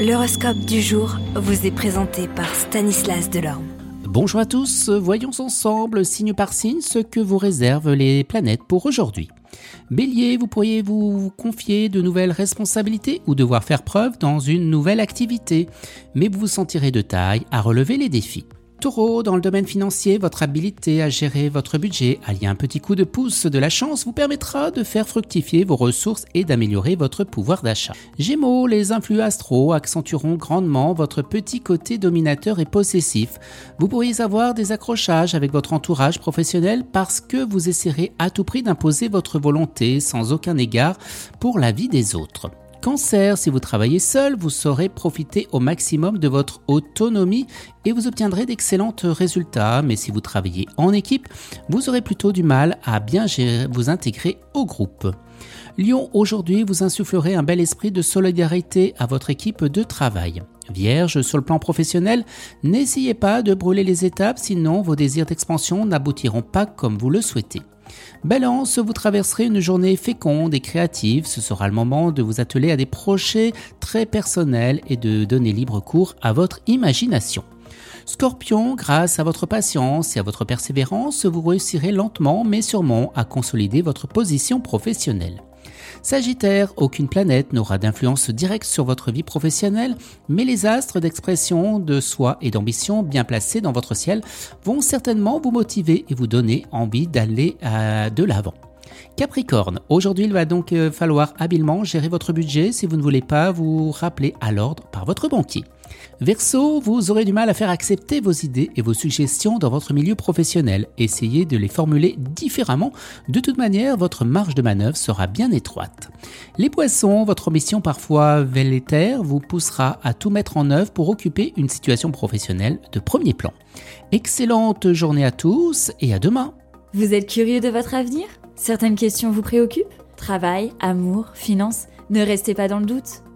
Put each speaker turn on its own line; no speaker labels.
L'horoscope du jour vous est présenté par Stanislas Delorme.
Bonjour à tous, voyons ensemble, signe par signe, ce que vous réservent les planètes pour aujourd'hui. Bélier, vous pourriez vous confier de nouvelles responsabilités ou devoir faire preuve dans une nouvelle activité, mais vous vous sentirez de taille à relever les défis. Taureau, dans le domaine financier, votre habileté à gérer votre budget, allié un petit coup de pouce de la chance, vous permettra de faire fructifier vos ressources et d'améliorer votre pouvoir d'achat. Gémeaux, les influx astro accentueront grandement votre petit côté dominateur et possessif. Vous pourriez avoir des accrochages avec votre entourage professionnel parce que vous essaierez à tout prix d'imposer votre volonté sans aucun égard pour la vie des autres. Cancer, si vous travaillez seul, vous saurez profiter au maximum de votre autonomie et vous obtiendrez d'excellents résultats, mais si vous travaillez en équipe, vous aurez plutôt du mal à bien vous intégrer au groupe. Lion, aujourd'hui, vous insufflerez un bel esprit de solidarité à votre équipe de travail. Vierge, sur le plan professionnel, n'essayez pas de brûler les étapes, sinon vos désirs d'expansion n'aboutiront pas comme vous le souhaitez. Balance, vous traverserez une journée féconde et créative. Ce sera le moment de vous atteler à des projets très personnels et de donner libre cours à votre imagination. Scorpion, grâce à votre patience et à votre persévérance, vous réussirez lentement mais sûrement à consolider votre position professionnelle. Sagittaire, aucune planète n'aura d'influence directe sur votre vie professionnelle, mais les astres d'expression de soi et d'ambition bien placés dans votre ciel vont certainement vous motiver et vous donner envie d'aller euh, de l'avant. Capricorne, aujourd'hui il va donc euh, falloir habilement gérer votre budget si vous ne voulez pas vous rappeler à l'ordre par votre banquier. Verseau, vous aurez du mal à faire accepter vos idées et vos suggestions dans votre milieu professionnel. Essayez de les formuler différemment. De toute manière, votre marge de manœuvre sera bien étroite. Les poissons, votre mission parfois velléitaire vous poussera à tout mettre en œuvre pour occuper une situation professionnelle de premier plan. Excellente journée à tous et à demain.
Vous êtes curieux de votre avenir? Certaines questions vous préoccupent? Travail, amour, finances? Ne restez pas dans le doute.